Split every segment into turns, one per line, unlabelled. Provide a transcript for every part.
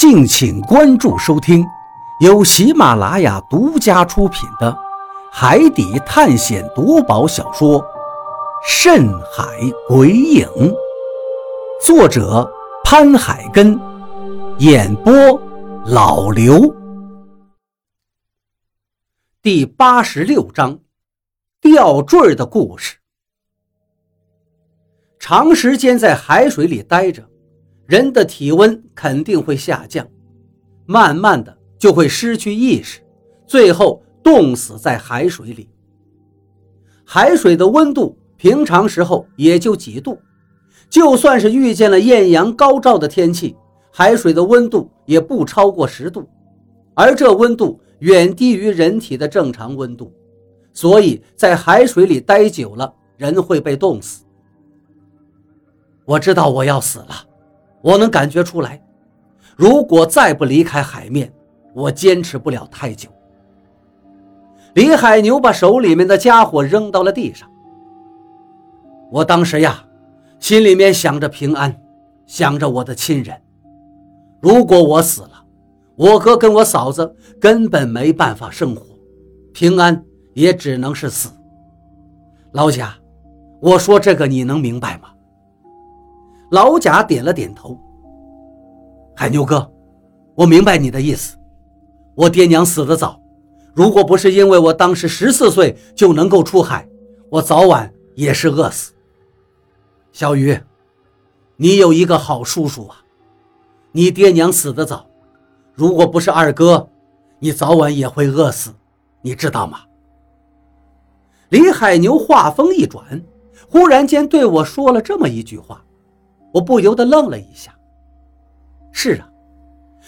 敬请关注收听，由喜马拉雅独家出品的《海底探险夺宝小说》《深海鬼影》，作者潘海根，演播老刘。第八十六章，吊坠的故事。长时间在海水里待着。人的体温肯定会下降，慢慢的就会失去意识，最后冻死在海水里。海水的温度平常时候也就几度，就算是遇见了艳阳高照的天气，海水的温度也不超过十度，而这温度远低于人体的正常温度，所以在海水里待久了，人会被冻死。我知道我要死了。我能感觉出来，如果再不离开海面，我坚持不了太久。李海牛把手里面的家伙扔到了地上。我当时呀，心里面想着平安，想着我的亲人。如果我死了，我哥跟我嫂子根本没办法生活，平安也只能是死。老贾，我说这个你能明白吗？老贾点了点头。海牛哥，我明白你的意思。我爹娘死得早，如果不是因为我当时十四岁就能够出海，我早晚也是饿死。小鱼，你有一个好叔叔啊。你爹娘死得早，如果不是二哥，你早晚也会饿死，你知道吗？李海牛话锋一转，忽然间对我说了这么一句话。我不由得愣了一下。是啊，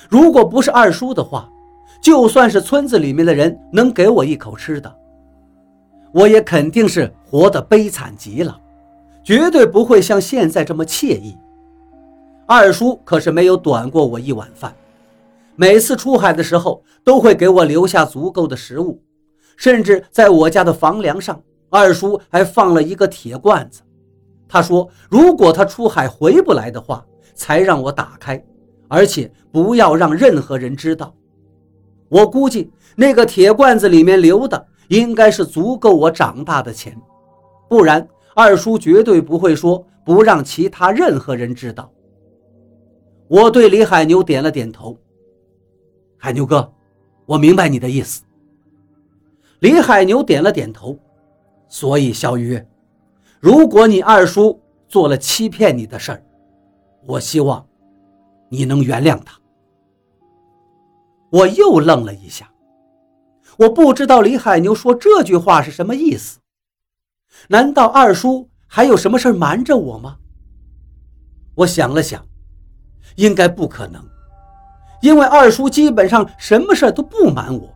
如果不是二叔的话，就算是村子里面的人能给我一口吃的，我也肯定是活得悲惨极了，绝对不会像现在这么惬意。二叔可是没有短过我一碗饭，每次出海的时候都会给我留下足够的食物，甚至在我家的房梁上，二叔还放了一个铁罐子。他说：“如果他出海回不来的话，才让我打开，而且不要让任何人知道。我估计那个铁罐子里面留的应该是足够我长大的钱，不然二叔绝对不会说不让其他任何人知道。”我对李海牛点了点头：“海牛哥，我明白你的意思。”李海牛点了点头，所以小鱼。如果你二叔做了欺骗你的事儿，我希望你能原谅他。我又愣了一下，我不知道李海牛说这句话是什么意思。难道二叔还有什么事瞒着我吗？我想了想，应该不可能，因为二叔基本上什么事都不瞒我，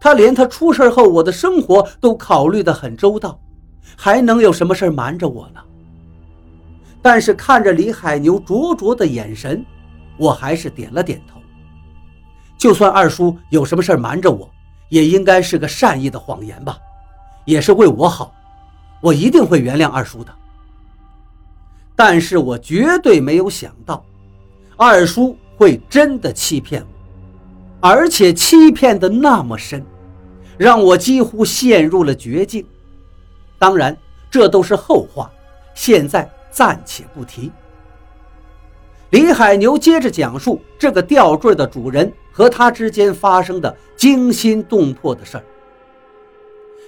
他连他出事后我的生活都考虑得很周到。还能有什么事瞒着我呢？但是看着李海牛灼灼的眼神，我还是点了点头。就算二叔有什么事瞒着我，也应该是个善意的谎言吧，也是为我好，我一定会原谅二叔的。但是我绝对没有想到，二叔会真的欺骗我，而且欺骗的那么深，让我几乎陷入了绝境。当然，这都是后话，现在暂且不提。李海牛接着讲述这个吊坠的主人和他之间发生的惊心动魄的事儿。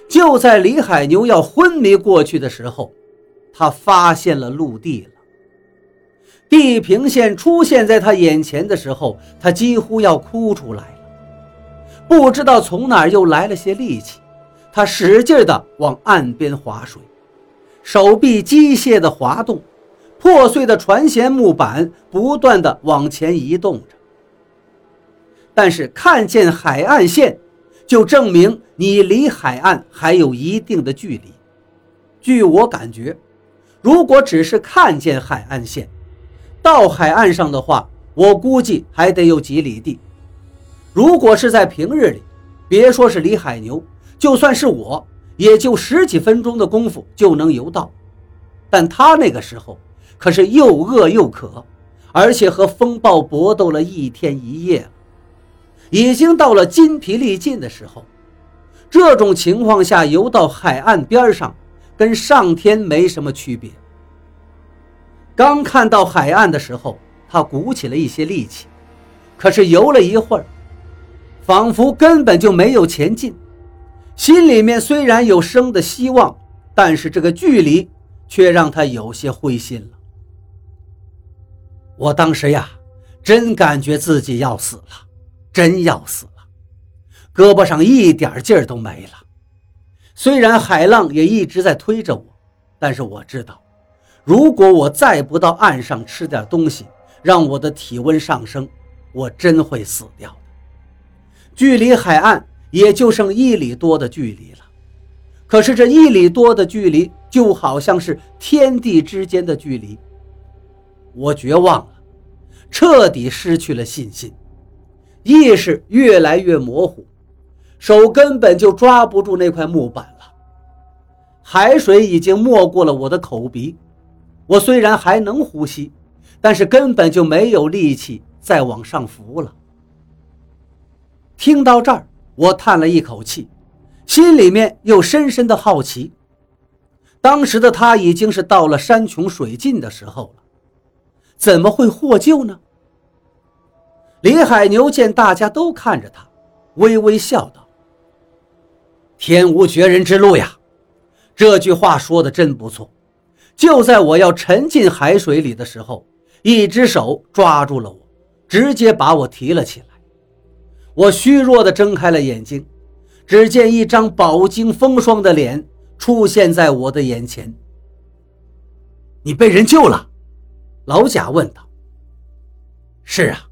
就在李海牛要昏迷过去的时候，他发现了陆地了。地平线出现在他眼前的时候，他几乎要哭出来了。不知道从哪儿又来了些力气。他使劲地往岸边划水，手臂机械地滑动，破碎的船舷木板不断地往前移动着。但是看见海岸线，就证明你离海岸还有一定的距离。据我感觉，如果只是看见海岸线，到海岸上的话，我估计还得有几里地。如果是在平日里，别说是李海牛。就算是我，也就十几分钟的功夫就能游到，但他那个时候可是又饿又渴，而且和风暴搏斗了一天一夜，已经到了筋疲力尽的时候。这种情况下游到海岸边上，跟上天没什么区别。刚看到海岸的时候，他鼓起了一些力气，可是游了一会儿，仿佛根本就没有前进。心里面虽然有生的希望，但是这个距离却让他有些灰心了。我当时呀，真感觉自己要死了，真要死了，胳膊上一点劲儿都没了。虽然海浪也一直在推着我，但是我知道，如果我再不到岸上吃点东西，让我的体温上升，我真会死掉的。距离海岸也就剩一里多的距离了，可是这一里多的距离就好像是天地之间的距离。我绝望了，彻底失去了信心，意识越来越模糊，手根本就抓不住那块木板了。海水已经没过了我的口鼻，我虽然还能呼吸，但是根本就没有力气再往上浮了。听到这儿，我叹了一口气，心里面又深深的好奇。当时的他已经是到了山穷水尽的时候了。怎么会获救呢？李海牛见大家都看着他，微微笑道：“天无绝人之路呀！”这句话说的真不错。就在我要沉进海水里的时候，一只手抓住了我，直接把我提了起来。我虚弱的睁开了眼睛，只见一张饱经风霜的脸出现在我的眼前。你被人救了。老贾问道：“是啊，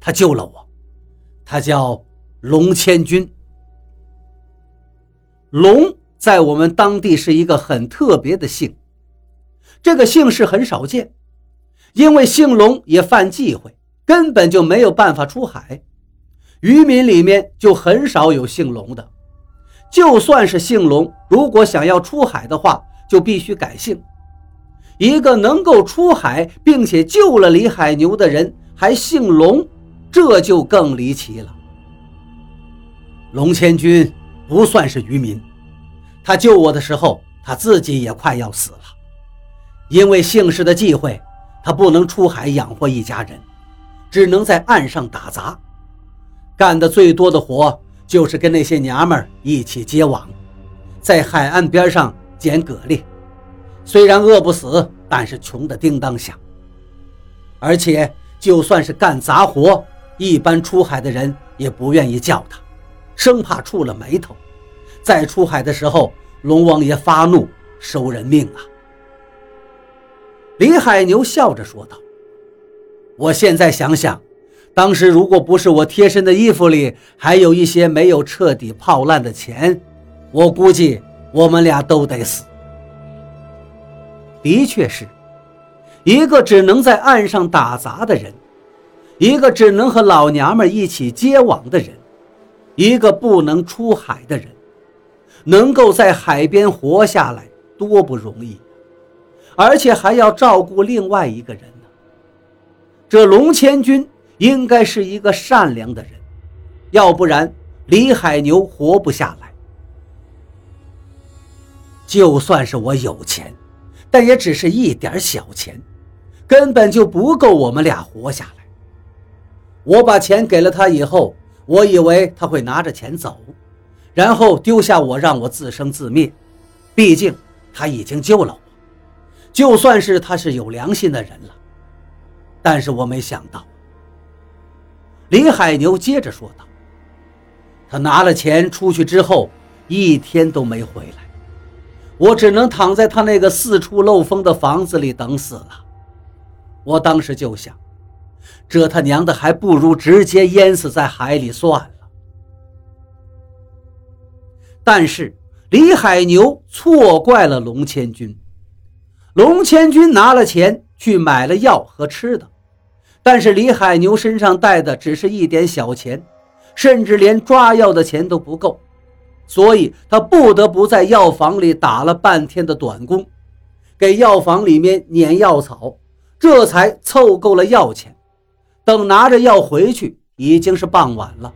他救了我。他叫龙千军。龙在我们当地是一个很特别的姓，这个姓氏很少见，因为姓龙也犯忌讳，根本就没有办法出海。渔民里面就很少有姓龙的，就算是姓龙，如果想要出海的话，就必须改姓。”一个能够出海并且救了李海牛的人，还姓龙，这就更离奇了。龙千军不算是渔民，他救我的时候，他自己也快要死了。因为姓氏的忌讳，他不能出海养活一家人，只能在岸上打杂，干的最多的活就是跟那些娘们一起接网，在海岸边上捡蛤蜊。虽然饿不死，但是穷得叮当响。而且，就算是干杂活，一般出海的人也不愿意叫他，生怕触了霉头。在出海的时候，龙王爷发怒，收人命啊！李海牛笑着说道：“我现在想想，当时如果不是我贴身的衣服里还有一些没有彻底泡烂的钱，我估计我们俩都得死。”的确是，一个只能在岸上打杂的人，一个只能和老娘们一起接网的人，一个不能出海的人，能够在海边活下来多不容易，而且还要照顾另外一个人呢。这龙千军应该是一个善良的人，要不然李海牛活不下来。就算是我有钱。但也只是一点小钱，根本就不够我们俩活下来。我把钱给了他以后，我以为他会拿着钱走，然后丢下我让我自生自灭。毕竟他已经救了我，就算是他是有良心的人了。但是我没想到，李海牛接着说道：“他拿了钱出去之后，一天都没回来。”我只能躺在他那个四处漏风的房子里等死了。我当时就想，这他娘的还不如直接淹死在海里算了。但是李海牛错怪了龙千军。龙千军拿了钱去买了药和吃的，但是李海牛身上带的只是一点小钱，甚至连抓药的钱都不够。所以他不得不在药房里打了半天的短工，给药房里面碾药草，这才凑够了药钱。等拿着药回去，已经是傍晚了。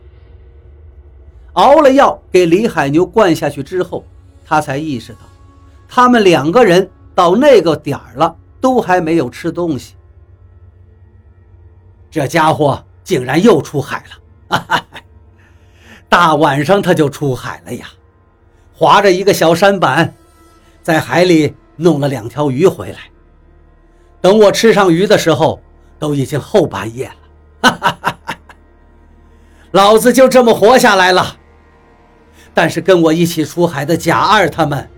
熬了药给李海牛灌下去之后，他才意识到，他们两个人到那个点儿了，都还没有吃东西。这家伙竟然又出海了！大晚上他就出海了呀，划着一个小舢板，在海里弄了两条鱼回来。等我吃上鱼的时候，都已经后半夜了。老子就这么活下来了。但是跟我一起出海的贾二他们，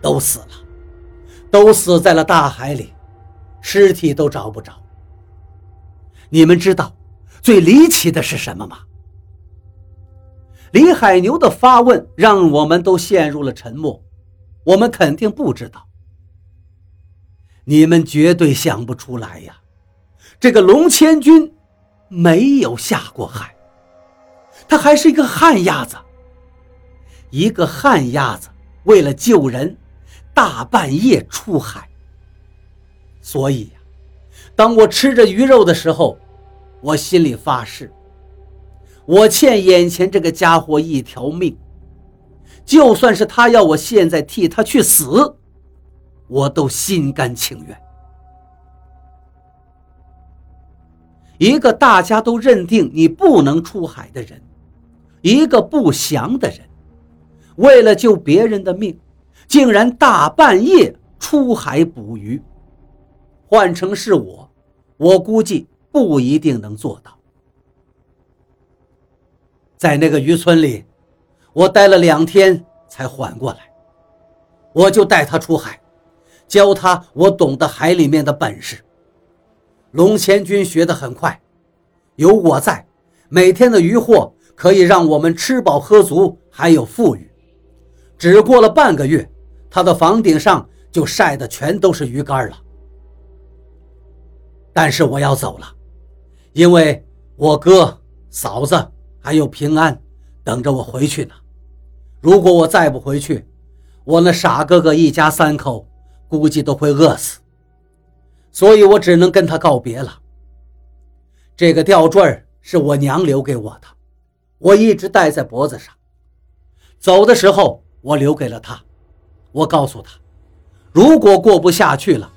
都死了，都死在了大海里，尸体都找不着。你们知道最离奇的是什么吗？李海牛的发问让我们都陷入了沉默。我们肯定不知道。你们绝对想不出来呀！这个龙千军没有下过海，他还是一个旱鸭子。一个旱鸭子为了救人，大半夜出海。所以呀，当我吃着鱼肉的时候，我心里发誓，我欠眼前这个家伙一条命。就算是他要我现在替他去死。我都心甘情愿。一个大家都认定你不能出海的人，一个不祥的人，为了救别人的命，竟然大半夜出海捕鱼。换成是我，我估计不一定能做到。在那个渔村里，我待了两天才缓过来，我就带他出海。教他我懂得海里面的本事。龙千军学得很快，有我在，每天的渔获可以让我们吃饱喝足，还有富裕。只过了半个月，他的房顶上就晒的全都是鱼竿了。但是我要走了，因为我哥、嫂子还有平安等着我回去呢。如果我再不回去，我那傻哥哥一家三口。估计都会饿死，所以我只能跟他告别了。这个吊坠是我娘留给我的，我一直戴在脖子上。走的时候，我留给了他，我告诉他，如果过不下去了，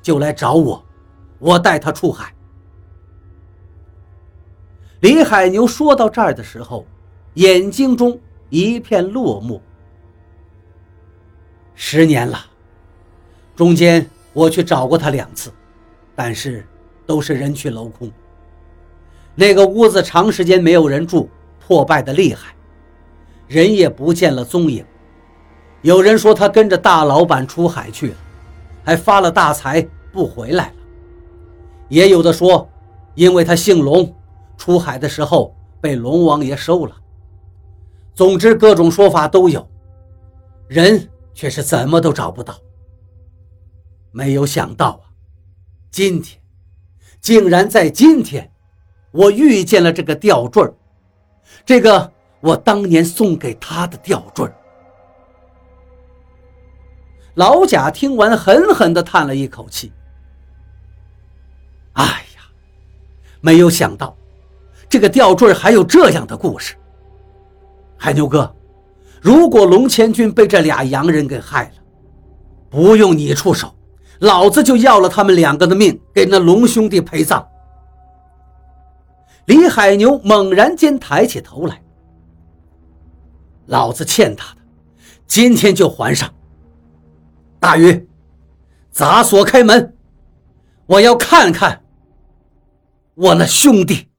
就来找我，我带他出海。李海牛说到这儿的时候，眼睛中一片落寞。十年了。中间我去找过他两次，但是都是人去楼空。那个屋子长时间没有人住，破败的厉害，人也不见了踪影。有人说他跟着大老板出海去了，还发了大财不回来了。也有的说，因为他姓龙，出海的时候被龙王爷收了。总之各种说法都有，人却是怎么都找不到。没有想到啊，今天竟然在今天，我遇见了这个吊坠这个我当年送给他的吊坠老贾听完，狠狠地叹了一口气：“哎呀，没有想到，这个吊坠还有这样的故事。海牛哥，如果龙千军被这俩洋人给害了，不用你出手。”老子就要了他们两个的命，给那龙兄弟陪葬。李海牛猛然间抬起头来，老子欠他的，今天就还上。大鱼，砸锁开门，我要看看我那兄弟。